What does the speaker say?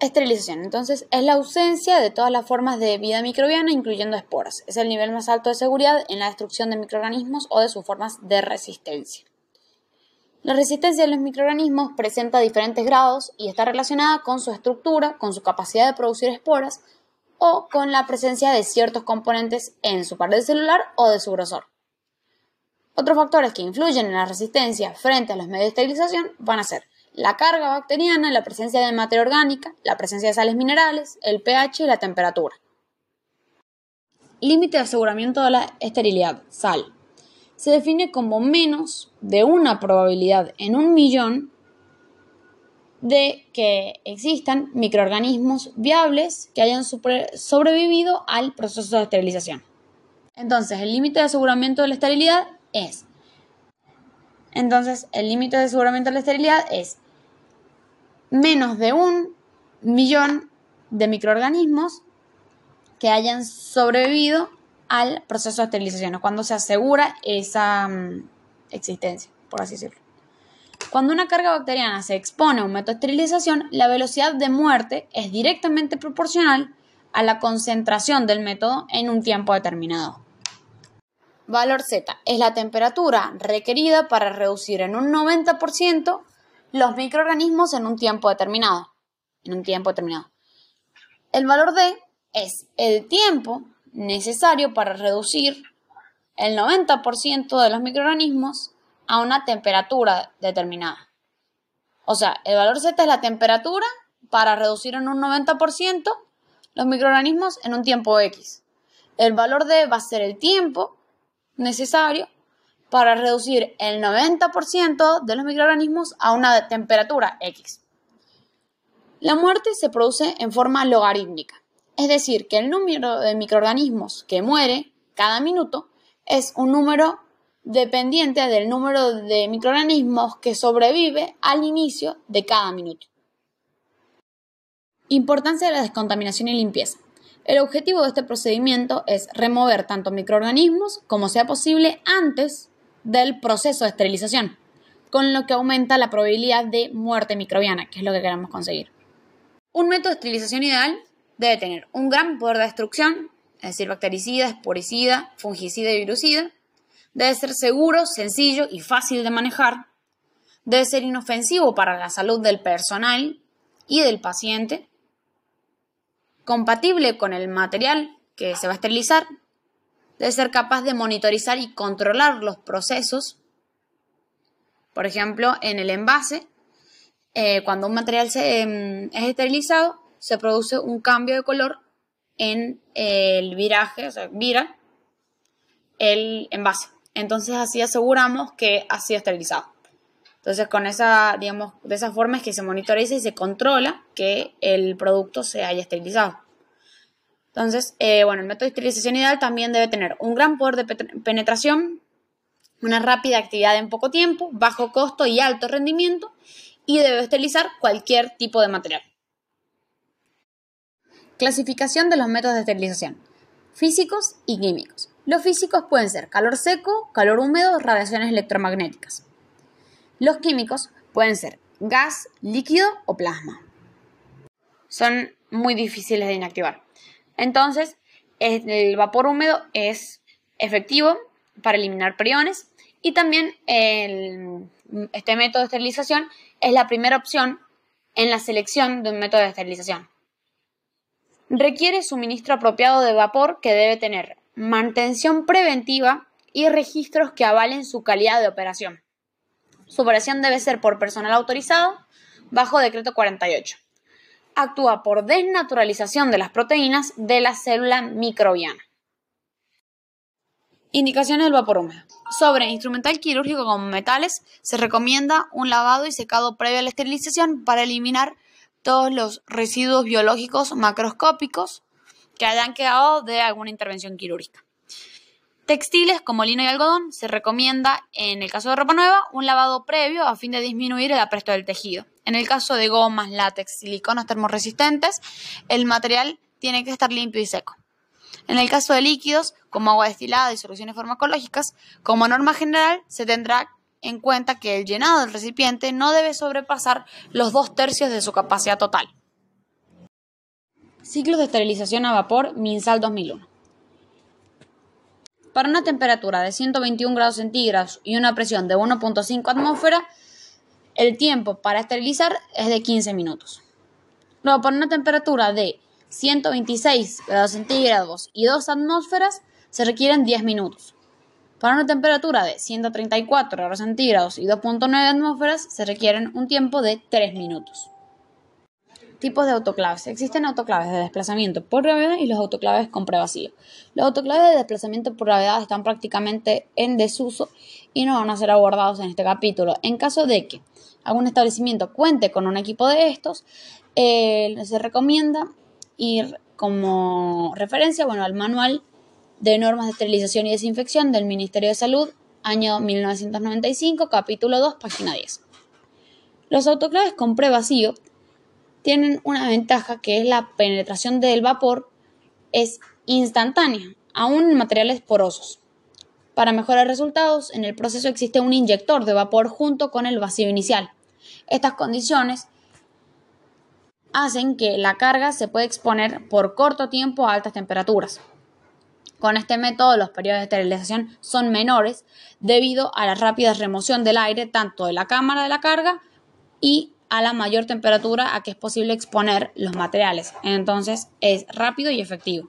Esterilización. Entonces, es la ausencia de todas las formas de vida microbiana, incluyendo esporas. Es el nivel más alto de seguridad en la destrucción de microorganismos o de sus formas de resistencia. La resistencia de los microorganismos presenta diferentes grados y está relacionada con su estructura, con su capacidad de producir esporas o con la presencia de ciertos componentes en su pared celular o de su grosor. Otros factores que influyen en la resistencia frente a los medios de esterilización van a ser la carga bacteriana, la presencia de materia orgánica, la presencia de sales minerales, el pH y la temperatura. Límite de aseguramiento de la esterilidad, sal. Se define como menos de una probabilidad en un millón de que existan microorganismos viables que hayan sobrevivido al proceso de esterilización. Entonces, el límite de aseguramiento de la esterilidad es. Entonces, el límite de aseguramiento de la esterilidad es menos de un millón de microorganismos que hayan sobrevivido al proceso de esterilización, cuando se asegura esa mm, existencia, por así decirlo. Cuando una carga bacteriana se expone a un método de esterilización, la velocidad de muerte es directamente proporcional a la concentración del método en un tiempo determinado. Valor Z es la temperatura requerida para reducir en un 90% los microorganismos en un tiempo determinado. En un tiempo determinado. El valor D es el tiempo necesario para reducir el 90% de los microorganismos a una temperatura determinada. O sea, el valor Z es la temperatura para reducir en un 90% los microorganismos en un tiempo X. El valor D va a ser el tiempo necesario para reducir el 90% de los microorganismos a una temperatura X. La muerte se produce en forma logarítmica, es decir, que el número de microorganismos que muere cada minuto es un número dependiente del número de microorganismos que sobrevive al inicio de cada minuto. Importancia de la descontaminación y limpieza. El objetivo de este procedimiento es remover tanto microorganismos como sea posible antes del proceso de esterilización, con lo que aumenta la probabilidad de muerte microbiana, que es lo que queremos conseguir. Un método de esterilización ideal debe tener un gran poder de destrucción, es decir, bactericida, esporicida, fungicida y virucida. Debe ser seguro, sencillo y fácil de manejar. Debe ser inofensivo para la salud del personal y del paciente. Compatible con el material que se va a esterilizar debe ser capaz de monitorizar y controlar los procesos. Por ejemplo, en el envase, eh, cuando un material se, em, es esterilizado, se produce un cambio de color en el viraje, o sea, vira el envase. Entonces así aseguramos que ha sido esterilizado. Entonces con esa, digamos, de esa forma es que se monitoriza y se controla que el producto se haya esterilizado. Entonces, eh, bueno, el método de esterilización ideal también debe tener un gran poder de penetración, una rápida actividad en poco tiempo, bajo costo y alto rendimiento, y debe esterilizar cualquier tipo de material. Clasificación de los métodos de esterilización. Físicos y químicos. Los físicos pueden ser calor seco, calor húmedo, radiaciones electromagnéticas. Los químicos pueden ser gas, líquido o plasma. Son muy difíciles de inactivar. Entonces, el vapor húmedo es efectivo para eliminar priones y también este método de esterilización es la primera opción en la selección de un método de esterilización. Requiere suministro apropiado de vapor que debe tener mantención preventiva y registros que avalen su calidad de operación. Su operación debe ser por personal autorizado bajo decreto 48 actúa por desnaturalización de las proteínas de la célula microbiana. Indicaciones del vapor húmedo. Sobre instrumental quirúrgico con metales, se recomienda un lavado y secado previo a la esterilización para eliminar todos los residuos biológicos macroscópicos que hayan quedado de alguna intervención quirúrgica. Textiles como lino y algodón se recomienda, en el caso de ropa nueva, un lavado previo a fin de disminuir el apresto del tejido. En el caso de gomas, látex, siliconas termoresistentes, el material tiene que estar limpio y seco. En el caso de líquidos, como agua destilada y soluciones farmacológicas, como norma general, se tendrá en cuenta que el llenado del recipiente no debe sobrepasar los dos tercios de su capacidad total. Ciclos de esterilización a vapor MinSal 2001. Para una temperatura de 121 grados centígrados y una presión de 1.5 atmósfera, el tiempo para esterilizar es de 15 minutos. Luego, para una temperatura de 126 grados centígrados y 2 atmósferas, se requieren 10 minutos. Para una temperatura de 134 grados centígrados y 2.9 atmósferas, se requieren un tiempo de 3 minutos. Tipos de autoclaves. Existen autoclaves de desplazamiento por gravedad y los autoclaves con prevacío. Los autoclaves de desplazamiento por gravedad están prácticamente en desuso y no van a ser abordados en este capítulo. En caso de que algún establecimiento cuente con un equipo de estos, eh, se recomienda ir como referencia bueno, al manual de normas de esterilización y desinfección del Ministerio de Salud, año 1995, capítulo 2, página 10. Los autoclaves con prevacío tienen una ventaja que es la penetración del vapor es instantánea, aún en materiales porosos. Para mejorar resultados, en el proceso existe un inyector de vapor junto con el vacío inicial. Estas condiciones hacen que la carga se pueda exponer por corto tiempo a altas temperaturas. Con este método los periodos de esterilización son menores debido a la rápida remoción del aire tanto de la cámara de la carga y a la mayor temperatura a que es posible exponer los materiales. Entonces es rápido y efectivo.